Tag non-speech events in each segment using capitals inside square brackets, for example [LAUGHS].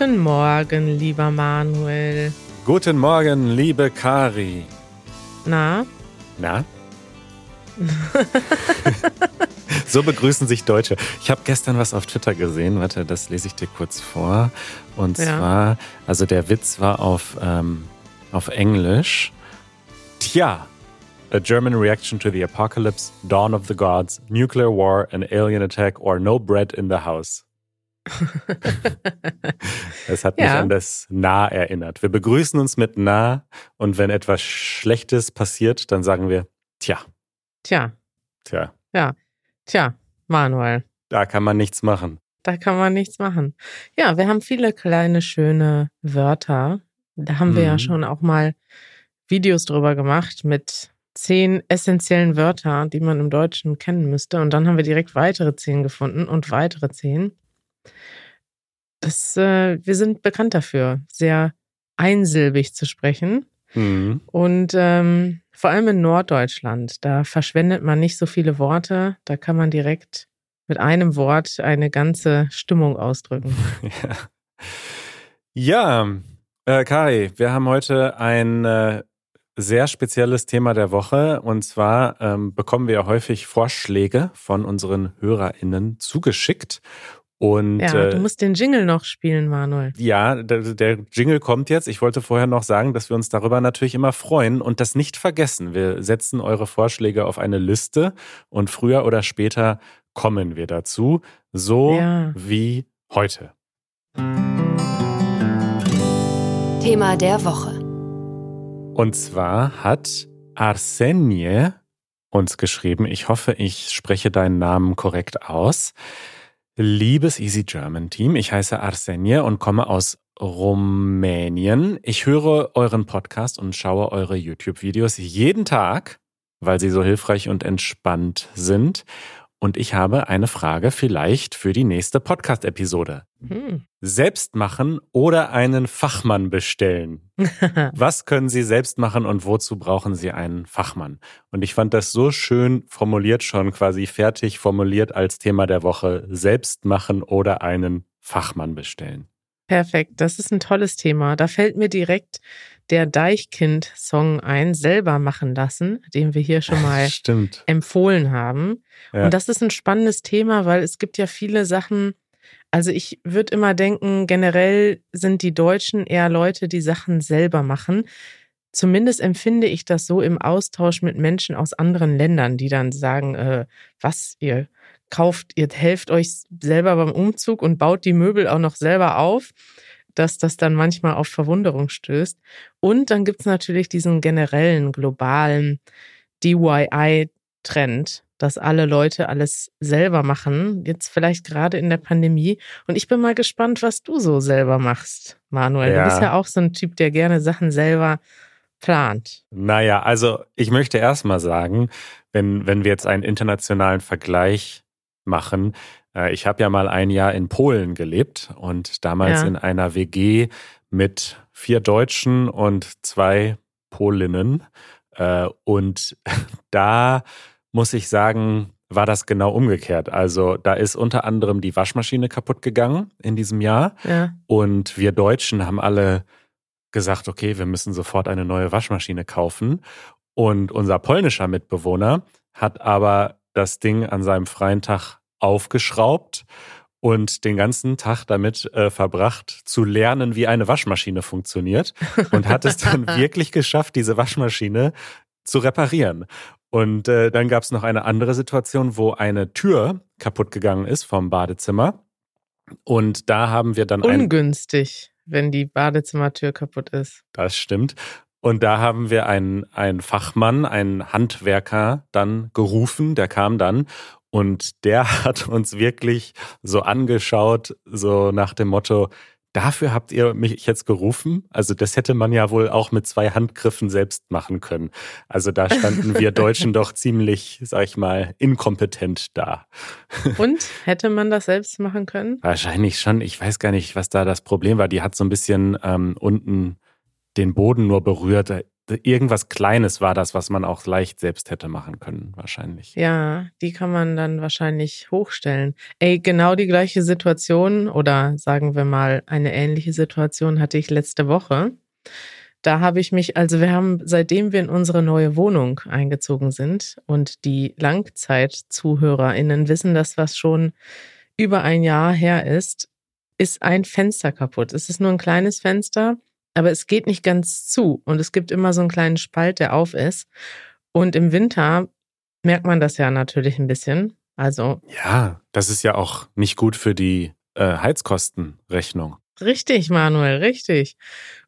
Guten Morgen, lieber Manuel. Guten Morgen, liebe Kari. Na? Na? [LAUGHS] so begrüßen sich Deutsche. Ich habe gestern was auf Twitter gesehen. Warte, das lese ich dir kurz vor. Und ja. zwar, also der Witz war auf, ähm, auf Englisch. Tja, a German reaction to the apocalypse, dawn of the gods, nuclear war, an alien attack or no bread in the house. [LAUGHS] Es hat mich ja. an das Nah erinnert. Wir begrüßen uns mit Nah und wenn etwas Schlechtes passiert, dann sagen wir Tja. Tja. Tja. Ja. Tja, Manuel. Da kann man nichts machen. Da kann man nichts machen. Ja, wir haben viele kleine, schöne Wörter. Da haben wir ja mhm. schon auch mal Videos drüber gemacht mit zehn essentiellen Wörtern, die man im Deutschen kennen müsste. Und dann haben wir direkt weitere zehn gefunden und weitere zehn. Das, äh, wir sind bekannt dafür, sehr einsilbig zu sprechen. Mhm. Und ähm, vor allem in Norddeutschland, da verschwendet man nicht so viele Worte. Da kann man direkt mit einem Wort eine ganze Stimmung ausdrücken. [LAUGHS] Ja, ja äh, Kari, wir haben heute ein äh, sehr spezielles Thema der Woche. Und zwar ähm, bekommen wir häufig Vorschläge von unseren HörerInnen zugeschickt. Und, ja, du äh, musst den Jingle noch spielen, Manuel. Ja, der, der, Jingle kommt jetzt. Ich wollte vorher noch sagen, dass wir uns darüber natürlich immer freuen und das nicht vergessen. Wir setzen eure Vorschläge auf eine Liste und früher oder später kommen wir dazu, so ja. wie heute. Thema der Woche. Und zwar hat Arsenie uns geschrieben, ich hoffe, ich spreche deinen Namen korrekt aus. Liebes Easy German Team, ich heiße Arsenie und komme aus Rumänien. Ich höre euren Podcast und schaue eure YouTube-Videos jeden Tag, weil sie so hilfreich und entspannt sind. Und ich habe eine Frage vielleicht für die nächste Podcast-Episode. Hm. Selbst machen oder einen Fachmann bestellen? [LAUGHS] Was können Sie selbst machen und wozu brauchen Sie einen Fachmann? Und ich fand das so schön formuliert schon, quasi fertig formuliert als Thema der Woche. Selbst machen oder einen Fachmann bestellen. Perfekt, das ist ein tolles Thema. Da fällt mir direkt der Deichkind-Song ein, selber machen lassen, den wir hier schon mal [LAUGHS] Stimmt. empfohlen haben. Ja. Und das ist ein spannendes Thema, weil es gibt ja viele Sachen, also ich würde immer denken, generell sind die Deutschen eher Leute, die Sachen selber machen. Zumindest empfinde ich das so im Austausch mit Menschen aus anderen Ländern, die dann sagen, äh, was, ihr kauft, ihr helft euch selber beim Umzug und baut die Möbel auch noch selber auf dass das dann manchmal auf Verwunderung stößt. Und dann gibt es natürlich diesen generellen globalen DIY-Trend, dass alle Leute alles selber machen, jetzt vielleicht gerade in der Pandemie. Und ich bin mal gespannt, was du so selber machst, Manuel. Ja. Du bist ja auch so ein Typ, der gerne Sachen selber plant. Naja, also ich möchte erst mal sagen, wenn, wenn wir jetzt einen internationalen Vergleich machen, äh, ich habe ja mal ein Jahr in Polen gelebt und damals ja. in einer WG mit vier Deutschen und zwei Polinnen. Äh, und [LAUGHS] da muss ich sagen, war das genau umgekehrt. Also da ist unter anderem die Waschmaschine kaputt gegangen in diesem Jahr. Ja. Und wir Deutschen haben alle gesagt, okay, wir müssen sofort eine neue Waschmaschine kaufen. Und unser polnischer Mitbewohner hat aber das Ding an seinem freien Tag aufgeschraubt und den ganzen Tag damit äh, verbracht, zu lernen, wie eine Waschmaschine funktioniert [LAUGHS] und hat es dann wirklich geschafft, diese Waschmaschine zu reparieren. Und äh, dann gab es noch eine andere Situation, wo eine Tür kaputt gegangen ist vom Badezimmer. Und da haben wir dann ungünstig, wenn die Badezimmertür kaputt ist. Das stimmt. Und da haben wir einen, einen Fachmann, einen Handwerker dann gerufen, der kam dann und der [LAUGHS] hat uns wirklich so angeschaut, so nach dem Motto, dafür habt ihr mich jetzt gerufen? Also das hätte man ja wohl auch mit zwei Handgriffen selbst machen können. Also da standen wir Deutschen [LAUGHS] doch ziemlich, sag ich mal, inkompetent da. Und hätte man das selbst machen können? Wahrscheinlich schon. Ich weiß gar nicht, was da das Problem war. Die hat so ein bisschen ähm, unten den Boden nur berührt irgendwas Kleines war das, was man auch leicht selbst hätte machen können, wahrscheinlich. Ja, die kann man dann wahrscheinlich hochstellen. Ey, genau die gleiche Situation oder sagen wir mal eine ähnliche Situation hatte ich letzte Woche. Da habe ich mich, also wir haben, seitdem wir in unsere neue Wohnung eingezogen sind und die Langzeitzuhörerinnen wissen, dass was schon über ein Jahr her ist, ist ein Fenster kaputt. Es ist nur ein kleines Fenster, aber es geht nicht ganz zu und es gibt immer so einen kleinen Spalt, der auf ist. Und im Winter merkt man das ja natürlich ein bisschen. Also. Ja, das ist ja auch nicht gut für die äh, Heizkostenrechnung. Richtig, Manuel, richtig.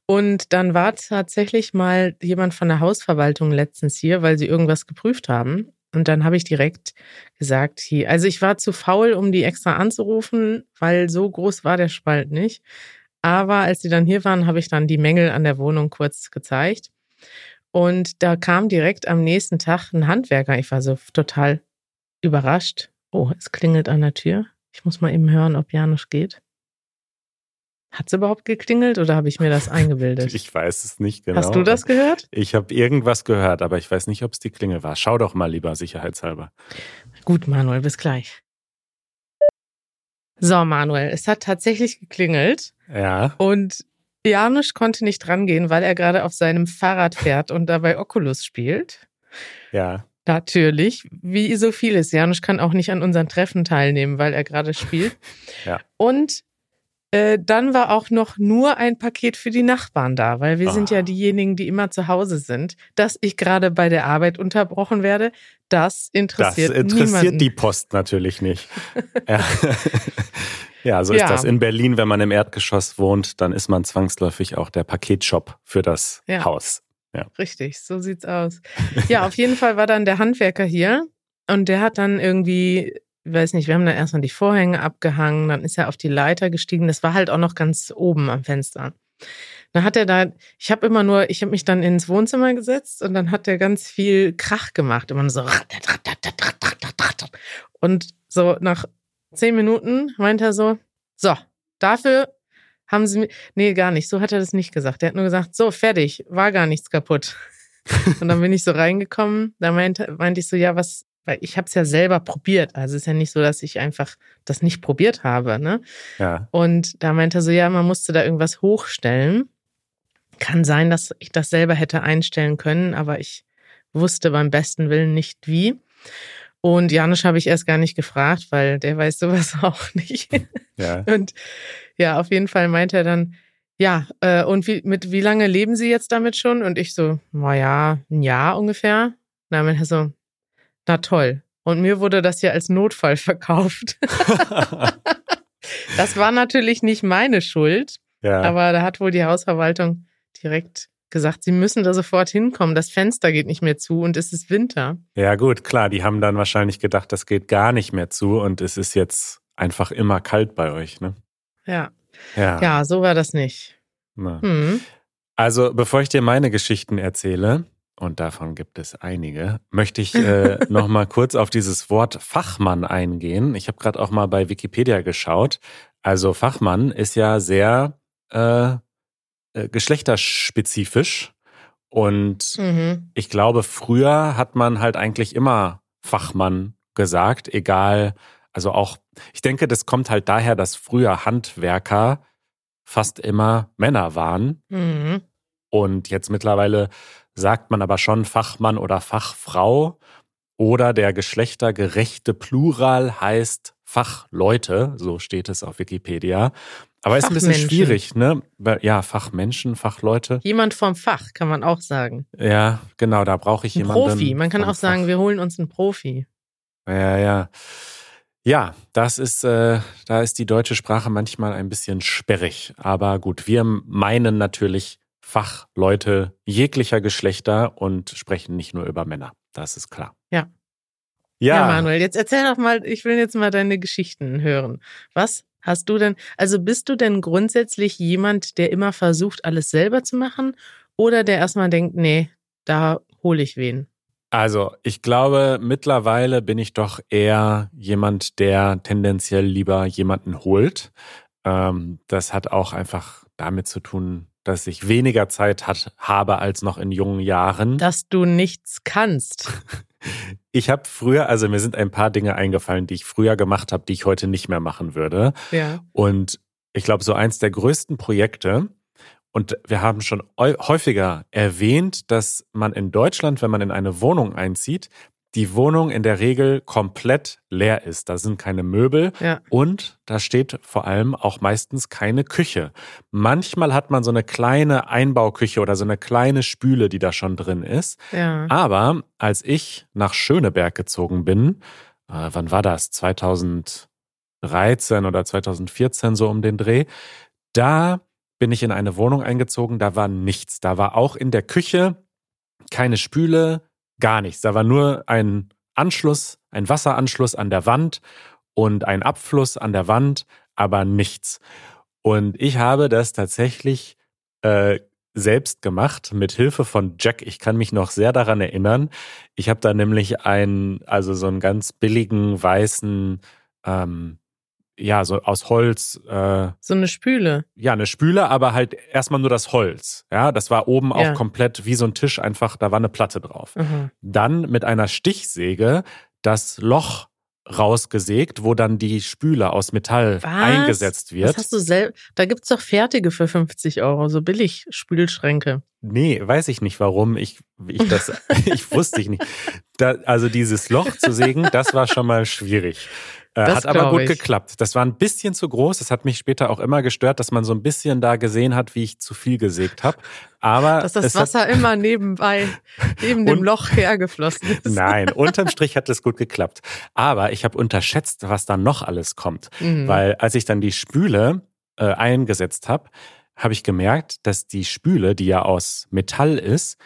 Und dann war tatsächlich mal jemand von der Hausverwaltung letztens hier, weil sie irgendwas geprüft haben. Und dann habe ich direkt gesagt, hier, also ich war zu faul, um die extra anzurufen, weil so groß war der Spalt nicht. Aber als sie dann hier waren, habe ich dann die Mängel an der Wohnung kurz gezeigt. Und da kam direkt am nächsten Tag ein Handwerker. Ich war so total überrascht. Oh, es klingelt an der Tür. Ich muss mal eben hören, ob Janusz geht. Hat es überhaupt geklingelt oder habe ich mir das [LAUGHS] eingebildet? Ich weiß es nicht genau. Hast du das gehört? Ich habe irgendwas gehört, aber ich weiß nicht, ob es die Klingel war. Schau doch mal lieber sicherheitshalber. Gut, Manuel, bis gleich. So, Manuel, es hat tatsächlich geklingelt. Ja. Und Janusz konnte nicht rangehen, weil er gerade auf seinem Fahrrad fährt und dabei Oculus spielt. Ja. Natürlich, wie so vieles. Janusz kann auch nicht an unseren Treffen teilnehmen, weil er gerade spielt. [LAUGHS] ja. Und äh, dann war auch noch nur ein Paket für die Nachbarn da, weil wir oh. sind ja ah. diejenigen, die immer zu Hause sind. Dass ich gerade bei der Arbeit unterbrochen werde, das interessiert Das interessiert niemanden. die Post natürlich nicht. [LAUGHS] ja. [LAUGHS] ja. so ist ja. das. In Berlin, wenn man im Erdgeschoss wohnt, dann ist man zwangsläufig auch der Paketshop für das ja. Haus. Ja. Richtig, so sieht's aus. Ja, auf jeden Fall war dann der Handwerker hier und der hat dann irgendwie ich weiß nicht, wir haben dann erstmal die Vorhänge abgehangen, dann ist er auf die Leiter gestiegen. Das war halt auch noch ganz oben am Fenster. Dann hat er da, ich habe immer nur, ich habe mich dann ins Wohnzimmer gesetzt und dann hat er ganz viel Krach gemacht, immer so und so nach zehn Minuten meint er so, so, dafür haben sie, nee, gar nicht, so hat er das nicht gesagt. Er hat nur gesagt, so, fertig, war gar nichts kaputt. [LAUGHS] und dann bin ich so reingekommen, da meinte, meinte ich so, ja, was, weil ich habe es ja selber probiert. Also es ist ja nicht so, dass ich einfach das nicht probiert habe. Ne? Ja. Und da meinte er so, ja, man musste da irgendwas hochstellen. Kann sein, dass ich das selber hätte einstellen können, aber ich wusste beim besten Willen nicht wie. Und Janusz habe ich erst gar nicht gefragt, weil der weiß sowas [LAUGHS] auch nicht. Ja. Und ja, auf jeden Fall meinte er dann, ja, äh, und wie, mit wie lange leben Sie jetzt damit schon? Und ich so, naja, ein Jahr ungefähr. Na, meinte er so, na toll. Und mir wurde das ja als Notfall [LAUGHS] verkauft. [LAUGHS] das war natürlich nicht meine Schuld. Ja. Aber da hat wohl die Hausverwaltung direkt gesagt, sie müssen da sofort hinkommen. Das Fenster geht nicht mehr zu und es ist Winter. Ja, gut, klar. Die haben dann wahrscheinlich gedacht, das geht gar nicht mehr zu und es ist jetzt einfach immer kalt bei euch, ne? Ja. Ja, ja so war das nicht. Hm. Also, bevor ich dir meine Geschichten erzähle, und davon gibt es einige, möchte ich äh, [LAUGHS] noch mal kurz auf dieses Wort Fachmann eingehen. Ich habe gerade auch mal bei Wikipedia geschaut. Also Fachmann ist ja sehr äh, äh, geschlechterspezifisch und mhm. ich glaube, früher hat man halt eigentlich immer Fachmann gesagt, egal, also auch, ich denke, das kommt halt daher, dass früher Handwerker fast immer Männer waren. Mhm. Und jetzt mittlerweile sagt man aber schon Fachmann oder Fachfrau oder der geschlechtergerechte Plural heißt Fachleute, so steht es auf Wikipedia. Aber ist ein bisschen schwierig, ne? Ja, Fachmenschen, Fachleute. Jemand vom Fach, kann man auch sagen. Ja, genau, da brauche ich ein jemanden. Profi, man kann auch sagen, Fach. wir holen uns einen Profi. Ja, ja. Ja, das ist, äh, da ist die deutsche Sprache manchmal ein bisschen sperrig. Aber gut, wir meinen natürlich Fachleute jeglicher Geschlechter und sprechen nicht nur über Männer. Das ist klar. Ja. Ja. ja, Manuel, jetzt erzähl doch mal, ich will jetzt mal deine Geschichten hören. Was hast du denn, also bist du denn grundsätzlich jemand, der immer versucht, alles selber zu machen oder der erstmal denkt, nee, da hole ich wen? Also, ich glaube, mittlerweile bin ich doch eher jemand, der tendenziell lieber jemanden holt. Ähm, das hat auch einfach damit zu tun, dass ich weniger Zeit hat, habe als noch in jungen Jahren. Dass du nichts kannst. [LAUGHS] Ich habe früher, also mir sind ein paar Dinge eingefallen, die ich früher gemacht habe, die ich heute nicht mehr machen würde. Ja. Und ich glaube, so eins der größten Projekte, und wir haben schon häufiger erwähnt, dass man in Deutschland, wenn man in eine Wohnung einzieht, die Wohnung in der Regel komplett leer ist. Da sind keine Möbel ja. und da steht vor allem auch meistens keine Küche. Manchmal hat man so eine kleine Einbauküche oder so eine kleine Spüle, die da schon drin ist. Ja. Aber als ich nach Schöneberg gezogen bin, äh, wann war das? 2013 oder 2014 so um den Dreh, da bin ich in eine Wohnung eingezogen, da war nichts. Da war auch in der Küche keine Spüle, gar nichts. Da war nur ein Anschluss, ein Wasseranschluss an der Wand und ein Abfluss an der Wand, aber nichts. Und ich habe das tatsächlich äh, selbst gemacht mit Hilfe von Jack. Ich kann mich noch sehr daran erinnern. Ich habe da nämlich einen, also so einen ganz billigen weißen ähm, ja, so aus Holz. Äh, so eine Spüle. Ja, eine Spüle, aber halt erstmal nur das Holz. Ja, das war oben ja. auch komplett wie so ein Tisch einfach, da war eine Platte drauf. Mhm. Dann mit einer Stichsäge das Loch rausgesägt, wo dann die Spüle aus Metall Was? eingesetzt wird. Das hast du selbst. Da gibt es doch fertige für 50 Euro, so billig Spülschränke. Nee, weiß ich nicht warum. Ich, ich das, [LAUGHS] ich wusste ich nicht. Da, also dieses Loch zu sägen, das war schon mal schwierig. Äh, hat aber gut ich. geklappt. Das war ein bisschen zu groß. Das hat mich später auch immer gestört, dass man so ein bisschen da gesehen hat, wie ich zu viel gesägt habe. Aber [LAUGHS] dass das Wasser immer nebenbei neben dem [LAUGHS] Loch hergeflossen ist. Nein, [LAUGHS] unterm Strich hat es gut geklappt. Aber ich habe unterschätzt, was da noch alles kommt, mhm. weil als ich dann die Spüle äh, eingesetzt habe, habe ich gemerkt, dass die Spüle, die ja aus Metall ist,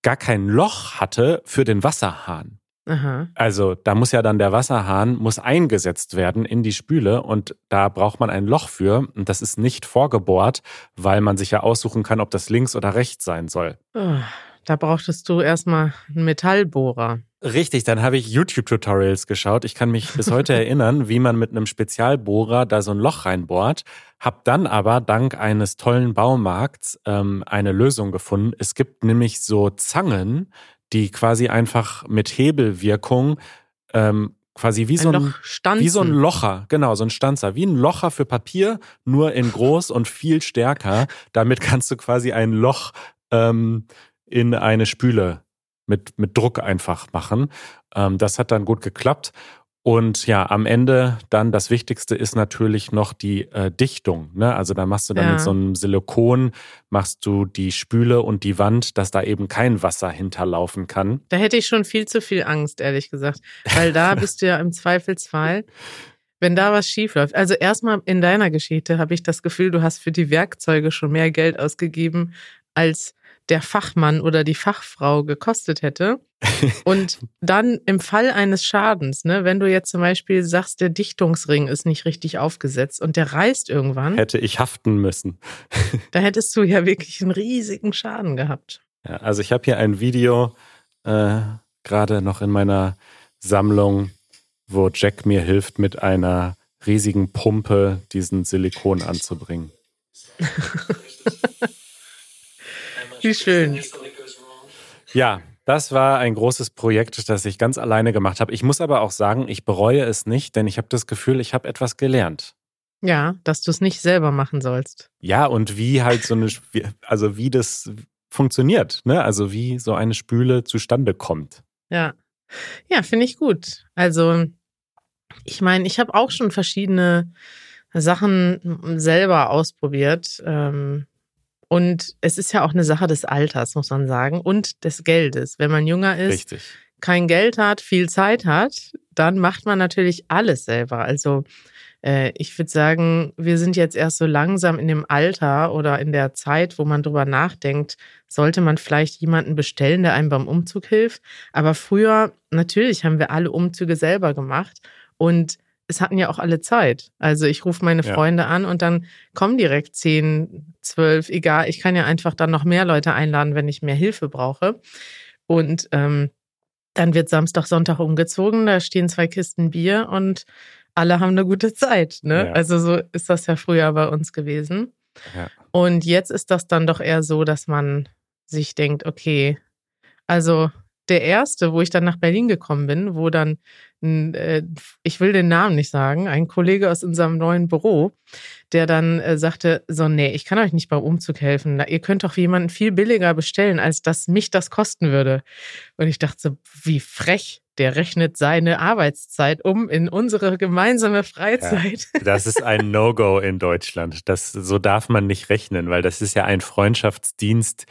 gar kein Loch hatte für den Wasserhahn. Aha. Also da muss ja dann der Wasserhahn muss eingesetzt werden in die Spüle und da braucht man ein Loch für und das ist nicht vorgebohrt, weil man sich ja aussuchen kann, ob das links oder rechts sein soll. Oh, da brauchtest du erstmal einen Metallbohrer. Richtig, dann habe ich YouTube-Tutorials geschaut. Ich kann mich bis heute [LAUGHS] erinnern, wie man mit einem Spezialbohrer da so ein Loch reinbohrt. Hab dann aber dank eines tollen Baumarkts ähm, eine Lösung gefunden. Es gibt nämlich so Zangen, die quasi einfach mit Hebelwirkung ähm, quasi wie ein so ein, wie so ein Locher, genau, so ein Stanzer, wie ein Locher für Papier, nur in groß und viel stärker. Damit kannst du quasi ein Loch ähm, in eine Spüle mit, mit Druck einfach machen. Ähm, das hat dann gut geklappt. Und ja, am Ende dann das Wichtigste ist natürlich noch die äh, Dichtung. Ne? Also da machst du dann ja. mit so einem Silikon, machst du die Spüle und die Wand, dass da eben kein Wasser hinterlaufen kann. Da hätte ich schon viel zu viel Angst, ehrlich gesagt. Weil da [LAUGHS] bist du ja im Zweifelsfall, wenn da was schief läuft. Also erstmal in deiner Geschichte habe ich das Gefühl, du hast für die Werkzeuge schon mehr Geld ausgegeben, als der Fachmann oder die Fachfrau gekostet hätte. [LAUGHS] Und dann im Fall eines Schadens, ne, wenn du jetzt zum Beispiel sagst, der Dichtungsring ist nicht richtig aufgesetzt und der reißt irgendwann. Hätte ich haften müssen. da hättest du ja wirklich einen riesigen Schaden gehabt. Ja, also ich habe hier ein Video äh, gerade noch in meiner Sammlung, wo Jack mir hilft, mit einer riesigen Pumpe diesen Silikon anzubringen. [LAUGHS] Wie schön. Ja, das war ein großes Projekt, das ich ganz alleine gemacht habe. Ich muss aber auch sagen, ich bereue es nicht, denn ich habe das Gefühl, ich habe etwas gelernt. Ja, dass du es nicht selber machen sollst. Ja, und wie halt so eine, also wie das funktioniert, ne? Also wie so eine Spüle zustande kommt. Ja. Ja, finde ich gut. Also, ich meine, ich habe auch schon verschiedene Sachen selber ausprobiert. Ähm, und es ist ja auch eine Sache des Alters, muss man sagen, und des Geldes. Wenn man jünger ist, Richtig. kein Geld hat, viel Zeit hat, dann macht man natürlich alles selber. Also äh, ich würde sagen, wir sind jetzt erst so langsam in dem Alter oder in der Zeit, wo man drüber nachdenkt, sollte man vielleicht jemanden bestellen, der einem beim Umzug hilft. Aber früher, natürlich haben wir alle Umzüge selber gemacht. Und es hatten ja auch alle Zeit. Also ich rufe meine Freunde ja. an und dann kommen direkt zehn, zwölf, egal. Ich kann ja einfach dann noch mehr Leute einladen, wenn ich mehr Hilfe brauche. Und ähm, dann wird Samstag, Sonntag umgezogen, da stehen zwei Kisten Bier und alle haben eine gute Zeit. Ne? Ja. Also so ist das ja früher bei uns gewesen. Ja. Und jetzt ist das dann doch eher so, dass man sich denkt, okay, also der erste, wo ich dann nach Berlin gekommen bin, wo dann, äh, ich will den Namen nicht sagen, ein Kollege aus unserem neuen Büro, der dann äh, sagte, so, nee, ich kann euch nicht beim Umzug helfen. Ihr könnt doch jemanden viel billiger bestellen, als dass mich das kosten würde. Und ich dachte so, wie frech. Der rechnet seine Arbeitszeit um in unsere gemeinsame Freizeit. Ja, [LAUGHS] das ist ein No-Go in Deutschland. Das, so darf man nicht rechnen, weil das ist ja ein Freundschaftsdienst,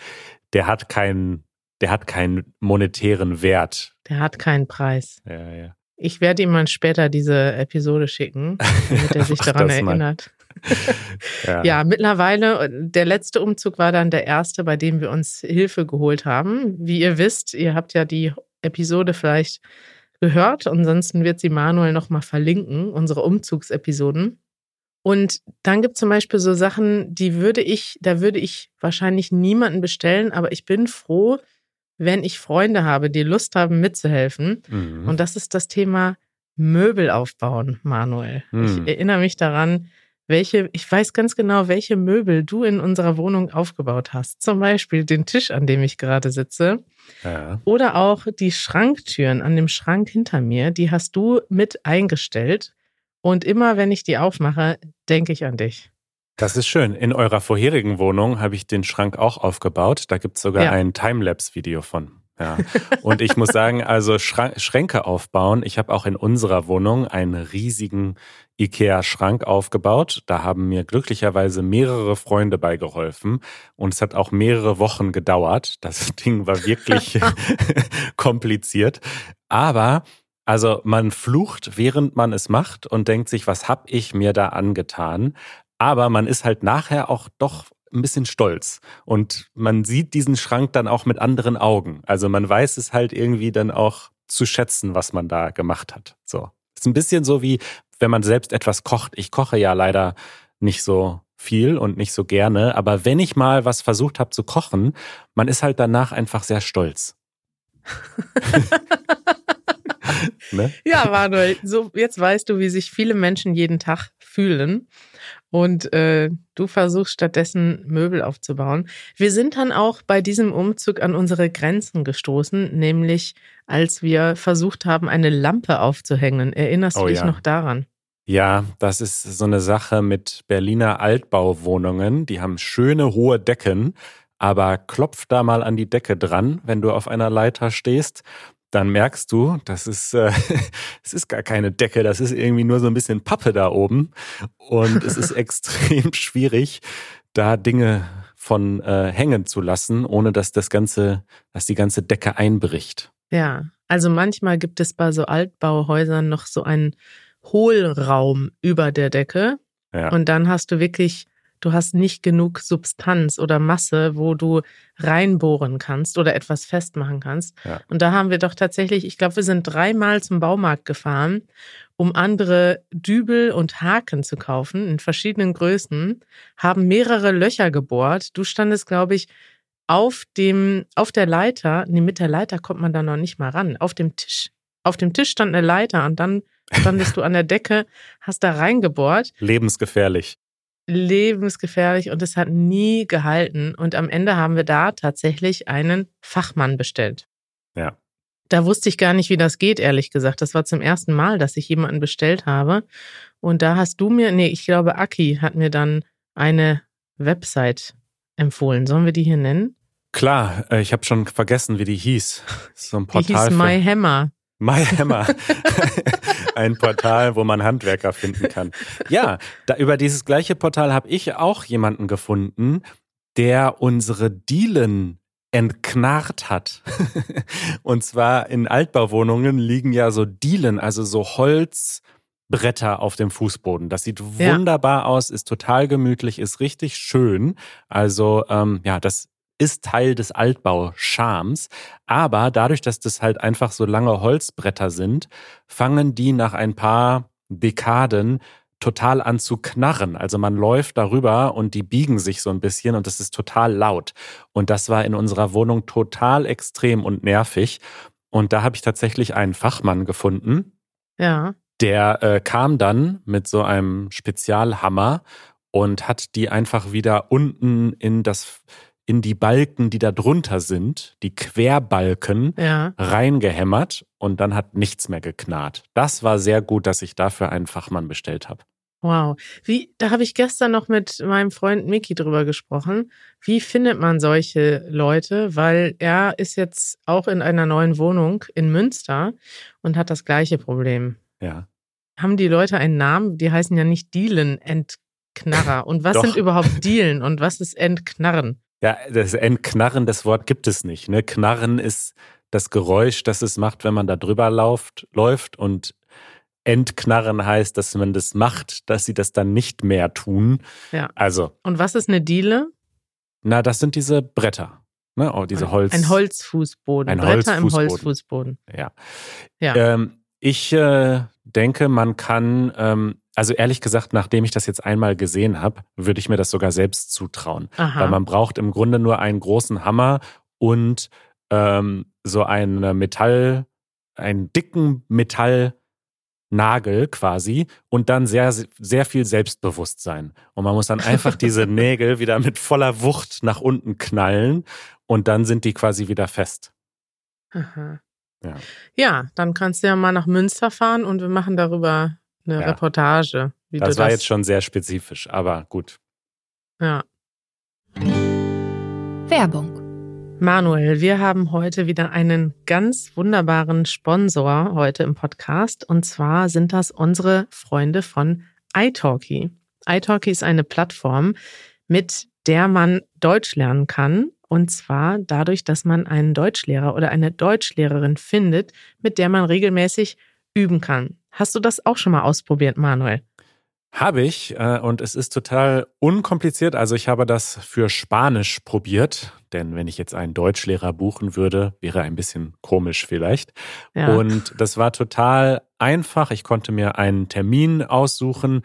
der hat keinen der hat keinen monetären Wert. Der hat keinen Preis. Ja, ja. Ich werde ihm mal später diese Episode schicken, damit er [LAUGHS] sich daran erinnert. [LAUGHS] ja. ja, mittlerweile, der letzte Umzug war dann der erste, bei dem wir uns Hilfe geholt haben. Wie ihr wisst, ihr habt ja die Episode vielleicht gehört. Ansonsten wird sie Manuel nochmal verlinken, unsere Umzugsepisoden. Und dann gibt es zum Beispiel so Sachen, die würde ich, da würde ich wahrscheinlich niemanden bestellen, aber ich bin froh, wenn ich Freunde habe, die Lust haben, mitzuhelfen. Mhm. Und das ist das Thema Möbel aufbauen, Manuel. Mhm. Ich erinnere mich daran, welche, ich weiß ganz genau, welche Möbel du in unserer Wohnung aufgebaut hast. Zum Beispiel den Tisch, an dem ich gerade sitze. Ja. Oder auch die Schranktüren an dem Schrank hinter mir, die hast du mit eingestellt. Und immer wenn ich die aufmache, denke ich an dich. Das ist schön. In eurer vorherigen Wohnung habe ich den Schrank auch aufgebaut. Da gibt es sogar ja. ein Timelapse-Video von. Ja. Und ich muss sagen, also Schränke aufbauen. Ich habe auch in unserer Wohnung einen riesigen IKEA-Schrank aufgebaut. Da haben mir glücklicherweise mehrere Freunde beigeholfen. Und es hat auch mehrere Wochen gedauert. Das [LAUGHS] Ding war wirklich [LAUGHS] kompliziert. Aber also man flucht, während man es macht und denkt sich, was habe ich mir da angetan? Aber man ist halt nachher auch doch ein bisschen stolz und man sieht diesen Schrank dann auch mit anderen Augen. Also man weiß es halt irgendwie dann auch zu schätzen, was man da gemacht hat. So. Ist ein bisschen so wie, wenn man selbst etwas kocht. Ich koche ja leider nicht so viel und nicht so gerne, aber wenn ich mal was versucht habe zu kochen, man ist halt danach einfach sehr stolz. [LAUGHS] [LAUGHS] ne? Ja, Manuel, so jetzt weißt du, wie sich viele Menschen jeden Tag fühlen und äh, du versuchst stattdessen Möbel aufzubauen. Wir sind dann auch bei diesem Umzug an unsere Grenzen gestoßen, nämlich als wir versucht haben, eine Lampe aufzuhängen. Erinnerst oh, du dich ja. noch daran? Ja, das ist so eine Sache mit Berliner Altbauwohnungen. Die haben schöne hohe Decken, aber klopf da mal an die Decke dran, wenn du auf einer Leiter stehst dann merkst du, das ist, äh, [LAUGHS] es ist gar keine Decke, das ist irgendwie nur so ein bisschen Pappe da oben. Und es ist [LAUGHS] extrem schwierig, da Dinge von äh, hängen zu lassen, ohne dass das ganze, dass die ganze Decke einbricht. Ja, also manchmal gibt es bei so Altbauhäusern noch so einen Hohlraum über der Decke. Ja. Und dann hast du wirklich du hast nicht genug Substanz oder Masse, wo du reinbohren kannst oder etwas festmachen kannst. Ja. Und da haben wir doch tatsächlich, ich glaube, wir sind dreimal zum Baumarkt gefahren, um andere Dübel und Haken zu kaufen in verschiedenen Größen, haben mehrere Löcher gebohrt. Du standest, glaube ich, auf dem, auf der Leiter, nee, mit der Leiter kommt man da noch nicht mal ran, auf dem Tisch. Auf dem Tisch stand eine Leiter und dann [LAUGHS] standest du an der Decke, hast da reingebohrt. Lebensgefährlich lebensgefährlich und es hat nie gehalten. Und am Ende haben wir da tatsächlich einen Fachmann bestellt. Ja. Da wusste ich gar nicht, wie das geht, ehrlich gesagt. Das war zum ersten Mal, dass ich jemanden bestellt habe. Und da hast du mir, nee, ich glaube, Aki hat mir dann eine Website empfohlen. Sollen wir die hier nennen? Klar, äh, ich habe schon vergessen, wie die hieß. So ein Portal. Die hieß My Hammer. My Hammer. [LAUGHS] Ein Portal, wo man Handwerker finden kann. Ja, da, über dieses gleiche Portal habe ich auch jemanden gefunden, der unsere Dielen entknarrt hat. [LAUGHS] Und zwar in Altbauwohnungen liegen ja so Dielen, also so Holzbretter auf dem Fußboden. Das sieht ja. wunderbar aus, ist total gemütlich, ist richtig schön. Also ähm, ja, das ist Teil des Altbauscharms. Aber dadurch, dass das halt einfach so lange Holzbretter sind, fangen die nach ein paar Dekaden total an zu knarren. Also man läuft darüber und die biegen sich so ein bisschen und das ist total laut. Und das war in unserer Wohnung total extrem und nervig. Und da habe ich tatsächlich einen Fachmann gefunden. Ja Der äh, kam dann mit so einem Spezialhammer und hat die einfach wieder unten in das in die Balken, die da drunter sind, die Querbalken, ja. reingehämmert und dann hat nichts mehr geknarrt. Das war sehr gut, dass ich dafür einen Fachmann bestellt habe. Wow. Wie, da habe ich gestern noch mit meinem Freund Mickey drüber gesprochen. Wie findet man solche Leute? Weil er ist jetzt auch in einer neuen Wohnung in Münster und hat das gleiche Problem. Ja. Haben die Leute einen Namen? Die heißen ja nicht Dielen Entknarrer. Und was sind überhaupt Dielen und was ist Entknarren? Ja, das Entknarren, das Wort gibt es nicht. Ne? Knarren ist das Geräusch, das es macht, wenn man da drüber läuft, läuft und Entknarren heißt, dass man das macht, dass sie das dann nicht mehr tun. Ja. Also. Und was ist eine Diele? Na, das sind diese Bretter. Ne? Oh, diese Holz. Ein Holzfußboden. Ein Bretter Holzfußboden. im Holzfußboden. Ja. ja. Ähm, ich äh, denke, man kann, ähm, also ehrlich gesagt, nachdem ich das jetzt einmal gesehen habe, würde ich mir das sogar selbst zutrauen. Aha. Weil man braucht im Grunde nur einen großen Hammer und ähm, so einen Metall, einen dicken Metall. Nagel quasi und dann sehr, sehr viel Selbstbewusstsein. Und man muss dann einfach [LAUGHS] diese Nägel wieder mit voller Wucht nach unten knallen und dann sind die quasi wieder fest. Aha. Ja. ja, dann kannst du ja mal nach Münster fahren und wir machen darüber eine Ja. Reportage. Wie Das du war das jetzt schon sehr spezifisch, aber gut. Ja. Werbung. Manuel, wir haben heute wieder einen ganz wunderbaren Sponsor heute im Podcast. Und zwar sind das unsere Freunde von iTalki. iTalki ist eine Plattform, mit der man Deutsch lernen kann. Und zwar dadurch, dass man einen Deutschlehrer oder eine Deutschlehrerin findet, mit der man regelmäßig üben kann. Hast du das auch schon mal ausprobiert, Manuel? Habe ich äh, und es ist total unkompliziert. Also ich habe das für Spanisch probiert, denn wenn ich jetzt einen Deutschlehrer buchen würde, wäre ein bisschen komisch vielleicht. Ja. Und das war total einfach. Ich konnte mir einen Termin aussuchen.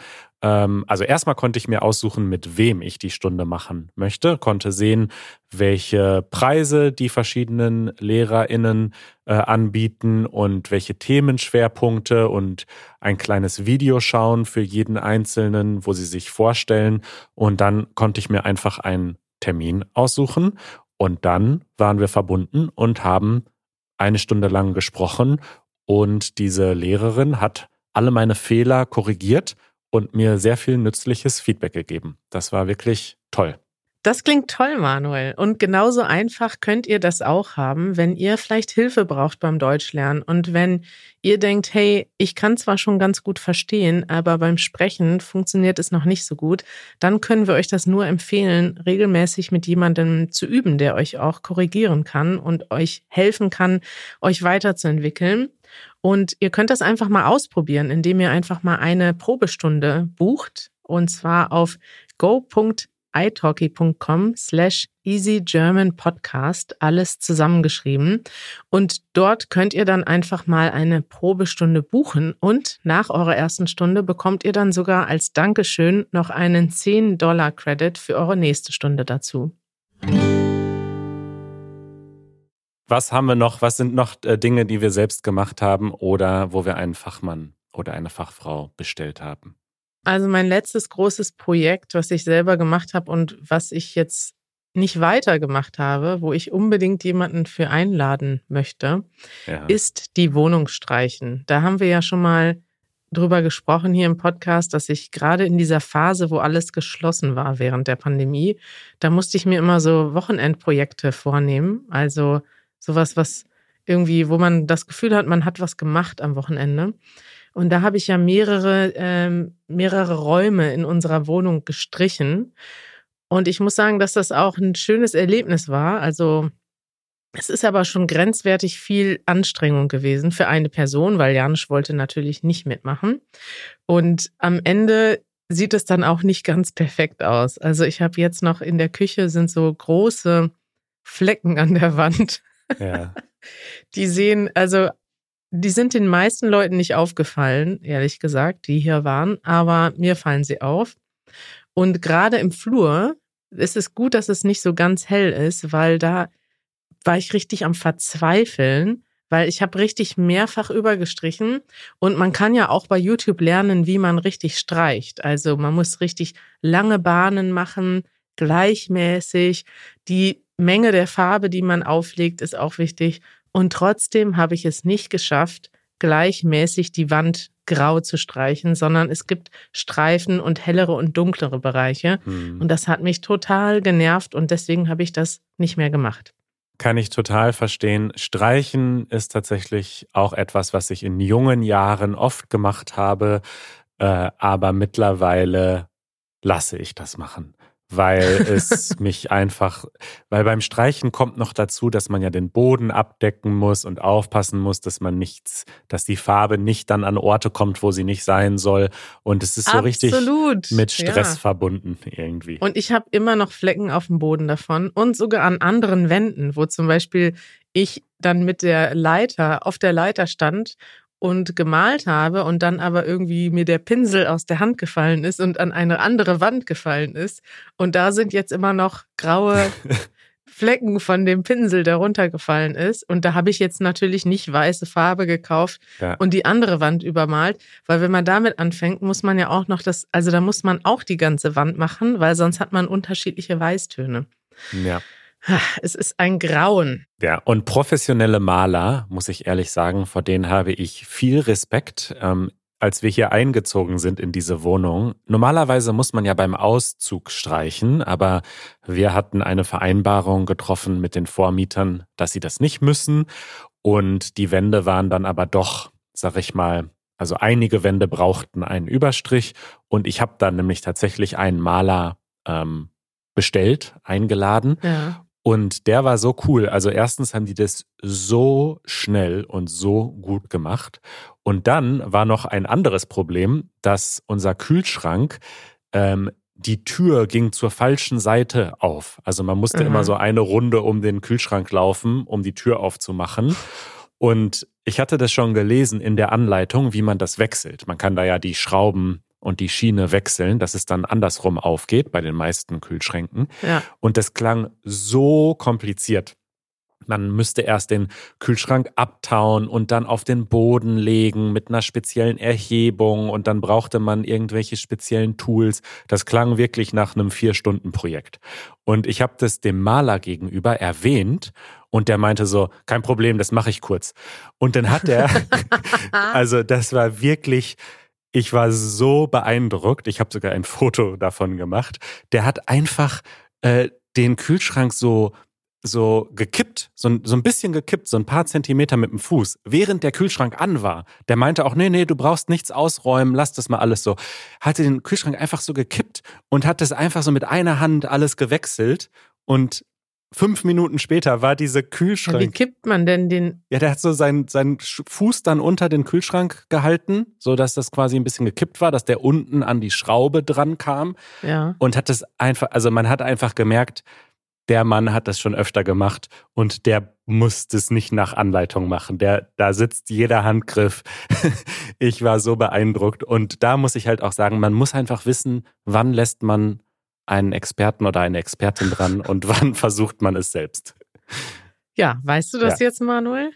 Ähm, also erstmal konnte ich mir aussuchen, mit wem ich die Stunde machen möchte, konnte sehen, welche Preise die verschiedenen LehrerInnen äh, anbieten und welche Themenschwerpunkte und ein kleines Video schauen für jeden Einzelnen, wo sie sich vorstellen. Und dann konnte ich mir einfach einen Termin aussuchen. Und dann waren wir verbunden und haben eine Stunde lang gesprochen. Und diese Lehrerin hat alle meine Fehler korrigiert und mir sehr viel nützliches Feedback gegeben. Das war wirklich toll. Das klingt toll, Manuel. Und genauso einfach könnt ihr das auch haben, wenn ihr vielleicht Hilfe braucht beim Deutschlernen und wenn ihr denkt, hey, ich kann zwar schon ganz gut verstehen, aber beim Sprechen funktioniert es noch nicht so gut, dann können wir euch das nur empfehlen, regelmäßig mit jemandem zu üben, der euch auch korrigieren kann und euch helfen kann, euch weiterzuentwickeln. Und ihr könnt das einfach mal ausprobieren, indem ihr einfach mal eine Probestunde bucht und zwar auf go.de italki.com slash easygermanpodcast, alles zusammengeschrieben. Und dort könnt ihr dann einfach mal eine Probestunde buchen und nach eurer ersten Stunde bekommt ihr dann sogar als Dankeschön noch einen 10-Dollar-Credit für eure nächste Stunde dazu. Was haben wir noch? Was sind noch äh, Dinge, die wir selbst gemacht haben oder wo wir einen Fachmann oder eine Fachfrau bestellt haben? Also mein letztes großes Projekt, was ich selber gemacht habe und was ich jetzt nicht weitergemacht habe, wo ich unbedingt jemanden für einladen möchte, Ja. ist die Wohnung streichen. Da haben wir ja schon mal drüber gesprochen hier im Podcast, dass ich gerade in dieser Phase, wo alles geschlossen war während der Pandemie, da musste ich mir immer so Wochenendprojekte vornehmen. Also sowas, was irgendwie, wo man das Gefühl hat, man hat was gemacht am Wochenende. Und da habe ich ja mehrere, ähm, mehrere Räume in unserer Wohnung gestrichen. Und ich muss sagen, dass das auch ein schönes Erlebnis war. Also es ist aber schon grenzwertig viel Anstrengung gewesen für eine Person, weil Janusz wollte natürlich nicht mitmachen. Und am Ende sieht es dann auch nicht ganz perfekt aus. Also ich habe jetzt noch in der Küche sind so große Flecken an der Wand. Ja. [LAUGHS] Die sehen, also die sind den meisten Leuten nicht aufgefallen, ehrlich gesagt, die hier waren, aber mir fallen sie auf. Und gerade im Flur ist es gut, dass es nicht so ganz hell ist, weil da war ich richtig am Verzweifeln, weil ich habe richtig mehrfach übergestrichen und man kann ja auch bei YouTube lernen, wie man richtig streicht. Also man muss richtig lange Bahnen machen, gleichmäßig. Die Menge der Farbe, die man auflegt, ist auch wichtig. Und trotzdem habe ich es nicht geschafft, gleichmäßig die Wand grau zu streichen, sondern es gibt Streifen und hellere und dunklere Bereiche. Hm. Und das hat mich total genervt und deswegen habe ich das nicht mehr gemacht. Kann ich total verstehen. Streichen ist tatsächlich auch etwas, was ich in jungen Jahren oft gemacht habe, äh, aber mittlerweile lasse ich das machen weil [LAUGHS] es mich einfach, weil beim Streichen kommt noch dazu, dass man ja den Boden abdecken muss und aufpassen muss, dass man nichts, dass die Farbe nicht dann an Orte kommt, wo sie nicht sein soll. Und es ist so Absolut. richtig mit Stress ja. verbunden irgendwie. Und ich habe immer noch Flecken auf dem Boden davon und sogar an anderen Wänden, wo zum Beispiel ich dann mit der Leiter auf der Leiter stand und gemalt habe und dann aber irgendwie mir der Pinsel aus der Hand gefallen ist und an eine andere Wand gefallen ist. Und da sind jetzt immer noch graue [LAUGHS] Flecken von dem Pinsel, der runtergefallen ist. Und da habe ich jetzt natürlich nicht weiße Farbe gekauft ja. und die andere Wand übermalt, weil wenn man damit anfängt, muss man ja auch noch das, also da muss man auch die ganze Wand machen, weil sonst hat man unterschiedliche Weißtöne. Ja. Es ist ein Grauen. Ja, und professionelle Maler, muss ich ehrlich sagen, vor denen habe ich viel Respekt. Ähm, als wir hier eingezogen sind in diese Wohnung. Normalerweise muss man ja beim Auszug streichen, aber wir hatten eine Vereinbarung getroffen mit den Vormietern, dass sie das nicht müssen. Und die Wände waren dann aber doch, sag ich mal, also einige Wände brauchten einen Überstrich. Und ich habe dann nämlich tatsächlich einen Maler ähm, bestellt, eingeladen. Ja. Und der war so cool. Also erstens haben die das so schnell und so gut gemacht. Und dann war noch ein anderes Problem, dass unser Kühlschrank ähm, die Tür ging zur falschen Seite auf. Also man musste mhm. immer so eine Runde um den Kühlschrank laufen, um die Tür aufzumachen. Und ich hatte das schon gelesen in der Anleitung, wie man das wechselt. Man kann da ja die Schrauben und die Schiene wechseln, dass es dann andersrum aufgeht bei den meisten Kühlschränken. Ja. Und das klang so kompliziert. Man müsste erst den Kühlschrank abtauen und dann auf den Boden legen mit einer speziellen Erhebung und dann brauchte man irgendwelche speziellen Tools. Das klang wirklich nach einem Vier-Stunden-Projekt. Und ich habe das dem Maler gegenüber erwähnt und der meinte so, kein Problem, das mache ich kurz. Und dann hat er, [LAUGHS] [LAUGHS] also das war wirklich, ich war so beeindruckt. Ich habe sogar ein Foto davon gemacht. Der hat einfach äh, den Kühlschrank so so gekippt, so, so ein bisschen gekippt, so ein paar Zentimeter mit dem Fuß, während der Kühlschrank an war. Der meinte auch, nee, nee, du brauchst nichts ausräumen, lass das mal alles so. Hatte den Kühlschrank einfach so gekippt und hat das einfach so mit einer Hand alles gewechselt und fünf Minuten später war diese Kühlschrank. Ja, wie kippt man denn den? Ja, der hat so seinen, seinen Fuß dann unter den Kühlschrank gehalten, so dass das quasi ein bisschen gekippt war, dass der unten an die Schraube dran kam. Ja. Und hat das einfach, also man hat einfach gemerkt, der Mann hat das schon öfter gemacht und der muss das nicht nach Anleitung machen. Der, da sitzt jeder Handgriff. [LAUGHS] ich war so beeindruckt. Und da muss ich halt auch sagen, man muss einfach wissen, wann lässt man einen Experten oder eine Expertin dran [LAUGHS] und wann versucht man es selbst? Ja, weißt du das ja. jetzt, Manuel?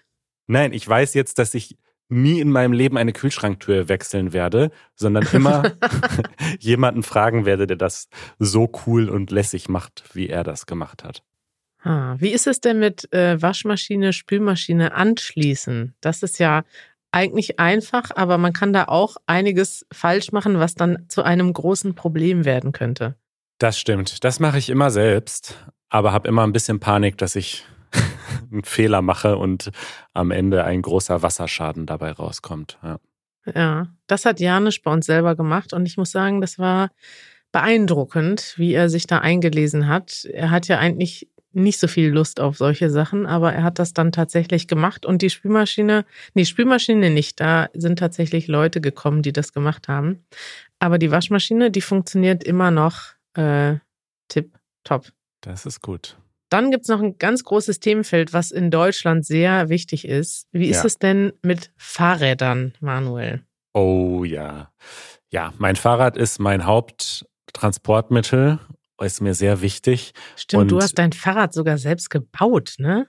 Nein, ich weiß jetzt, dass ich nie in meinem Leben eine Kühlschranktür wechseln werde, sondern immer [LAUGHS] [LAUGHS] jemanden fragen werde, der das so cool und lässig macht, wie er das gemacht hat. Ah, wie ist es denn mit äh, Waschmaschine, Spülmaschine anschließen? Das ist ja eigentlich einfach, aber man kann da auch einiges falsch machen, was dann zu einem großen Problem werden könnte. Das stimmt. Das mache ich immer selbst, aber habe immer ein bisschen Panik, dass ich [LAUGHS] einen Fehler mache und am Ende ein großer Wasserschaden dabei rauskommt. Ja. ja, das hat Janisch bei uns selber gemacht und ich muss sagen, das war beeindruckend, wie er sich da eingelesen hat. Er hat ja eigentlich nicht so viel Lust auf solche Sachen, aber er hat das dann tatsächlich gemacht und die Spülmaschine, nee, Spülmaschine nicht, da sind tatsächlich Leute gekommen, die das gemacht haben. Aber die Waschmaschine, die funktioniert immer noch äh, Tipp, top. Das ist gut. Dann gibt es noch ein ganz großes Themenfeld, was in Deutschland sehr wichtig ist. Wie ist ja. es denn mit Fahrrädern, Manuel? Oh ja. Ja, mein Fahrrad ist mein Haupttransportmittel, ist mir sehr wichtig. Stimmt, Und du hast dein Fahrrad sogar selbst gebaut, ne?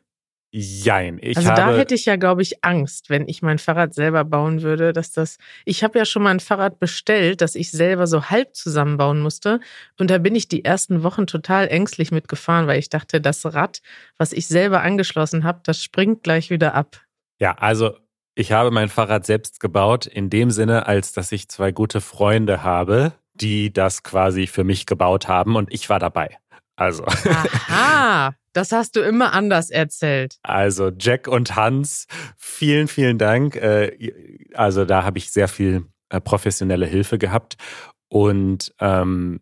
Jein. Ich also da hätte ich ja, glaube ich, Angst, wenn ich mein Fahrrad selber bauen würde, dass das. Ich habe ja schon mal ein Fahrrad bestellt, das ich selber so halb zusammenbauen musste. Und da bin ich die ersten Wochen total ängstlich mitgefahren, weil ich dachte, das Rad, was ich selber angeschlossen habe, das springt gleich wieder ab. Ja, also ich habe mein Fahrrad selbst gebaut, in dem Sinne, als dass ich zwei gute Freunde habe, die das quasi für mich gebaut haben und ich war dabei. Also. Aha, [LAUGHS] das hast du immer anders erzählt. Also Jack und Hans, vielen, vielen Dank. Äh, also da habe ich sehr viel äh, professionelle Hilfe gehabt. Und ähm,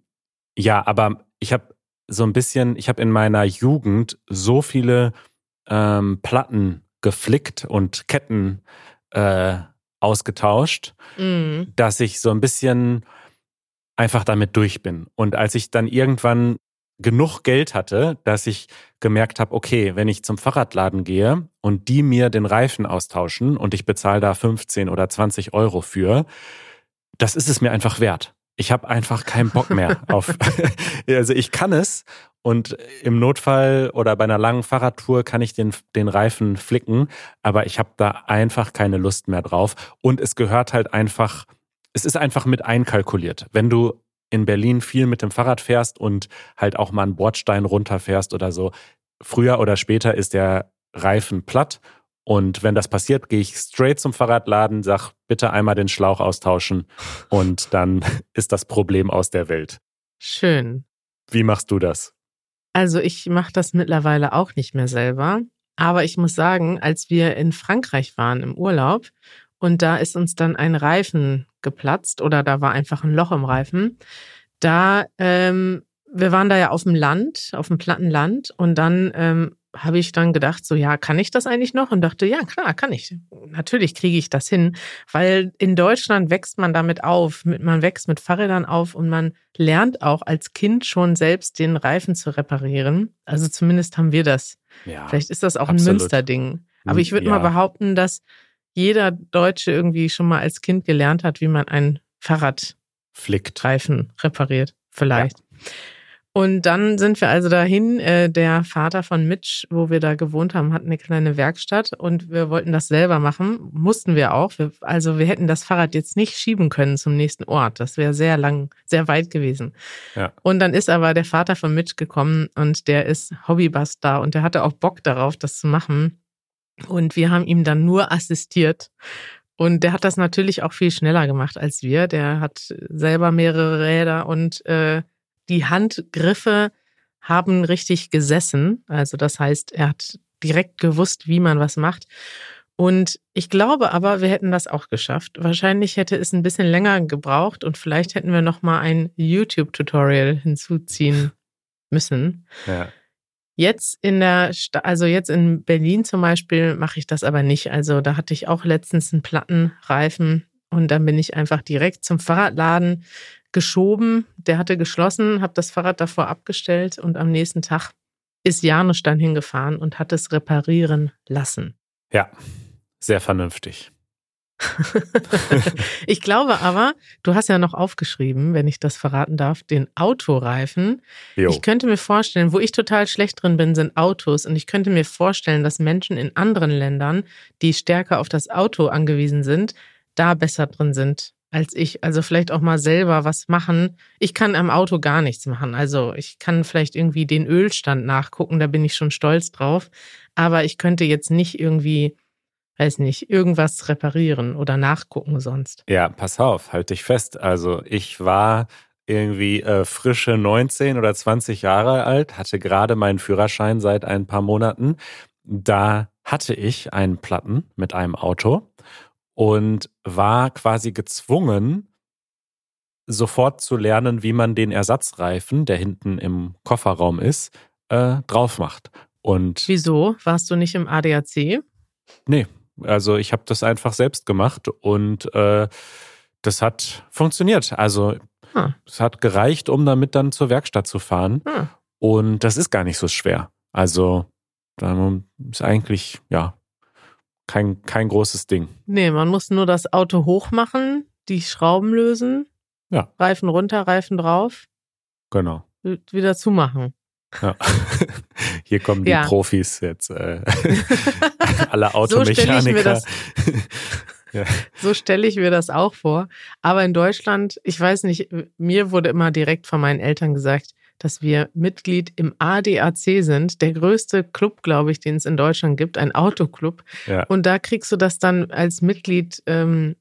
ja, aber ich habe so ein bisschen, ich habe in meiner Jugend so viele ähm, Platten geflickt und Ketten äh, ausgetauscht, mhm. dass ich so ein bisschen einfach damit durch bin. Und als ich dann irgendwann genug Geld hatte, dass ich gemerkt habe, okay, wenn ich zum Fahrradladen gehe und die mir den Reifen austauschen und ich bezahle da 15 oder 20 Euro für, das ist es mir einfach wert. Ich habe einfach keinen Bock mehr [LAUGHS] auf. [LAUGHS] also ich kann es und im Notfall oder bei einer langen Fahrradtour kann ich den, den Reifen flicken, aber ich habe da einfach keine Lust mehr drauf. Und es gehört halt einfach, es ist einfach mit einkalkuliert. Wenn du in Berlin viel mit dem Fahrrad fährst und halt auch mal einen Bordstein runterfährst oder so, früher oder später ist der Reifen platt. Und wenn das passiert, gehe ich straight zum Fahrradladen, sag bitte einmal den Schlauch austauschen und dann [LAUGHS] ist das Problem aus der Welt. Schön. Wie machst du das? Also ich mache das mittlerweile auch nicht mehr selber. Aber ich muss sagen, als wir in Frankreich waren im Urlaub und da ist uns dann ein Reifen geplatzt oder da war einfach ein Loch im Reifen. Da, ähm, wir waren da ja auf dem Land, auf dem platten Land und dann ähm, habe ich dann gedacht, so ja, kann ich das eigentlich noch? Und dachte, ja, klar, kann ich. Natürlich kriege ich das hin, weil in Deutschland wächst man damit auf. Man wächst mit Fahrrädern auf und man lernt auch als Kind schon selbst den Reifen zu reparieren. Also zumindest haben wir das. Ja, Vielleicht ist das auch absolut. ein Münsterding. Aber ich würde ja. mal behaupten, dass jeder Deutsche irgendwie schon mal als Kind gelernt hat, wie man ein Fahrrad flickt, Reifen repariert, vielleicht. Ja. Und dann sind wir also dahin. Äh, der Vater von Mitch, wo wir da gewohnt haben, hat eine kleine Werkstatt und wir wollten das selber machen. Mussten wir auch. Wir, also wir hätten das Fahrrad jetzt nicht schieben können zum nächsten Ort. Das wäre sehr lang, sehr weit gewesen. Ja. Und dann ist aber der Vater von Mitch gekommen und der ist Hobbybuster und der hatte auch Bock darauf, das zu machen. Und wir haben ihm dann nur assistiert. Und der hat das natürlich auch viel schneller gemacht als wir. Der hat selber mehrere Räder und äh, die Handgriffe haben richtig gesessen. Also das heißt, er hat direkt gewusst, wie man was macht. Und ich glaube aber, wir hätten das auch geschafft. Wahrscheinlich hätte es ein bisschen länger gebraucht und vielleicht hätten wir noch mal ein YouTube-Tutorial hinzuziehen müssen. Ja. Jetzt in der, Sta also jetzt in Berlin zum Beispiel mache ich das aber nicht. Also da hatte ich auch letztens einen Plattenreifen und dann bin ich einfach direkt zum Fahrradladen geschoben. Der hatte geschlossen, habe das Fahrrad davor abgestellt und am nächsten Tag ist Janusz dann hingefahren und hat es reparieren lassen. Ja, sehr vernünftig. [LAUGHS] ich glaube aber, du hast ja noch aufgeschrieben, wenn ich das verraten darf, den Autoreifen. Jo. Ich könnte mir vorstellen, wo ich total schlecht drin bin, sind Autos. Und ich könnte mir vorstellen, dass Menschen in anderen Ländern, die stärker auf das Auto angewiesen sind, da besser drin sind als ich. Also vielleicht auch mal selber was machen. Ich kann am Auto gar nichts machen. Also ich kann vielleicht irgendwie den Ölstand nachgucken, da bin ich schon stolz drauf. Aber ich könnte jetzt nicht irgendwie weiß nicht, irgendwas reparieren oder nachgucken sonst. Ja, pass auf, halt dich fest. Also ich war irgendwie äh, frische 19 oder 20 Jahre alt, hatte gerade meinen Führerschein seit ein paar Monaten. Da hatte ich einen Platten mit einem Auto und war quasi gezwungen, sofort zu lernen, wie man den Ersatzreifen, der hinten im Kofferraum ist, äh, drauf macht. Und Wieso? Warst du nicht im ADAC? Nee, also ich habe das einfach selbst gemacht und äh, das hat funktioniert. Also hm. es hat gereicht, um damit dann zur Werkstatt zu fahren. Hm. Und das ist gar nicht so schwer. Also da ist eigentlich, ja, kein, kein großes Ding. Nee, man muss nur das Auto hochmachen, die Schrauben lösen, ja. Reifen runter, Reifen drauf. Genau. Wieder zumachen. Ja. [LAUGHS] Hier kommen die ja. Profis jetzt, äh, [LAUGHS] alle Automechaniker. So [LAUGHS] ja. So stelle ich mir das auch vor. Aber in Deutschland, ich weiß nicht, mir wurde immer direkt von meinen Eltern gesagt, dass wir Mitglied im ADAC sind, der größte Club, glaube ich, den es in Deutschland gibt, ein Autoclub. Ja. Und da kriegst du das dann als Mitglied, ähm,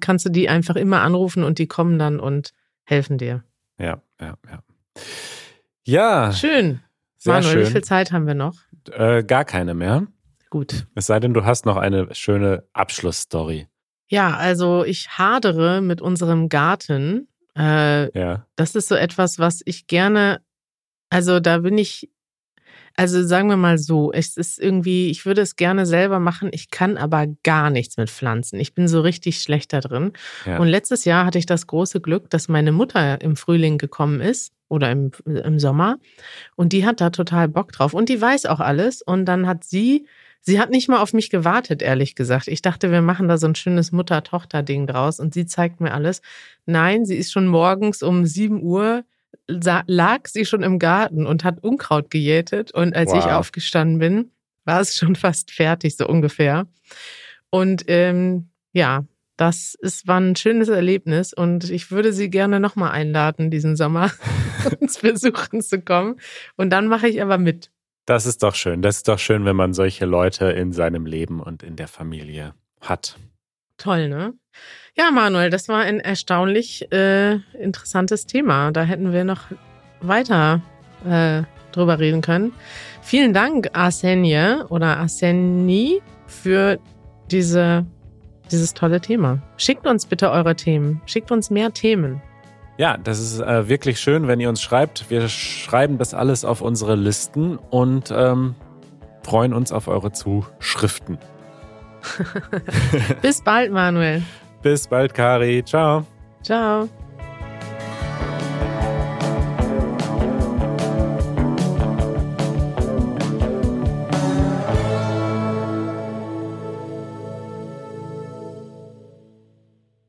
kannst du die einfach immer anrufen und die kommen dann und helfen dir. Ja, ja, ja. Ja. Schön. Manuel, schön. wie viel Zeit haben wir noch? Äh, gar keine mehr. Gut. Es sei denn, du hast noch eine schöne Abschlussstory. Ja, also ich hadere mit unserem Garten. Äh, ja. Das ist so etwas, was ich gerne, also da bin ich, also sagen wir mal so, es ist irgendwie, ich würde es gerne selber machen, ich kann aber gar nichts mit Pflanzen. Ich bin so richtig schlecht da drin. Ja. Und letztes Jahr hatte ich das große Glück, dass meine Mutter im Frühling gekommen ist oder im, im Sommer und die hat da total Bock drauf und die weiß auch alles und dann hat sie Sie hat nicht mal auf mich gewartet, ehrlich gesagt. Ich dachte, wir machen da so ein schönes Mutter-Tochter-Ding draus und sie zeigt mir alles. Nein, sie ist schon morgens um 7 Uhr, lag sie schon im Garten und hat Unkraut gejätet. Und als wow. ich aufgestanden bin, war es schon fast fertig, so ungefähr. Und ähm, ja, das ist, war ein schönes Erlebnis und ich würde Sie gerne nochmal einladen, diesen Sommer [LAUGHS] [LAUGHS] uns besuchen zu kommen. Und dann mache ich aber mit. Das ist doch schön. Das ist doch schön, wenn man solche Leute in seinem Leben und in der Familie hat. Toll, ne? Ja, Manuel, das war ein erstaunlich äh, interessantes Thema. Da hätten wir noch weiter äh, drüber reden können. Vielen Dank, Arsenie oder Arseni, für diese, dieses tolle Thema. Schickt uns bitte eure Themen. Schickt uns mehr Themen. Ja, das ist äh, wirklich schön, wenn ihr uns schreibt. Wir schreiben das alles auf unsere Listen und ähm, freuen uns auf eure Zuschriften. [LAUGHS] Bis bald, Manuel. Bis bald, Kari. Ciao. Ciao.